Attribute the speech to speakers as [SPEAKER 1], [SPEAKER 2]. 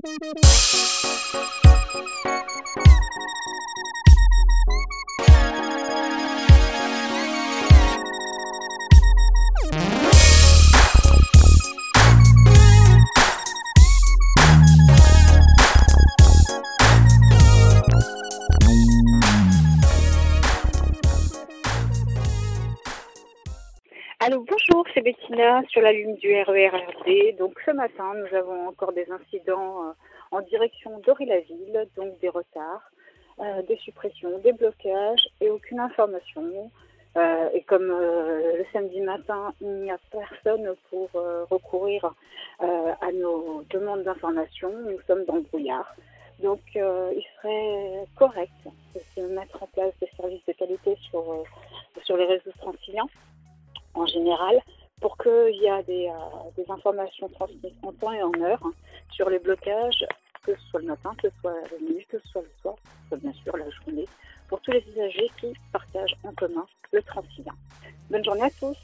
[SPEAKER 1] Thank you. Bonjour, c'est Bettina sur la ligne du RERRD. Donc ce matin, nous avons encore des incidents euh, en direction d'Aury-la-Ville, donc des retards, euh, des suppressions, des blocages et aucune information. Euh, et comme le samedi matin, il n'y a personne pour recourir à nos demandes d'information, nous sommes dans le brouillard. Donc il serait correct de se mettre en place des services de qualité sur, sur les réseaux franciliens en général pour qu'il y ait des, euh, des, informations transmises en temps et en heure hein, sur les blocages, que ce soit le matin, que ce soit la nuit, que ce soit le soir, que ce soit bien sûr la journée, pour tous les usagers qui partagent en commun le Transilien. Bonne journée à tous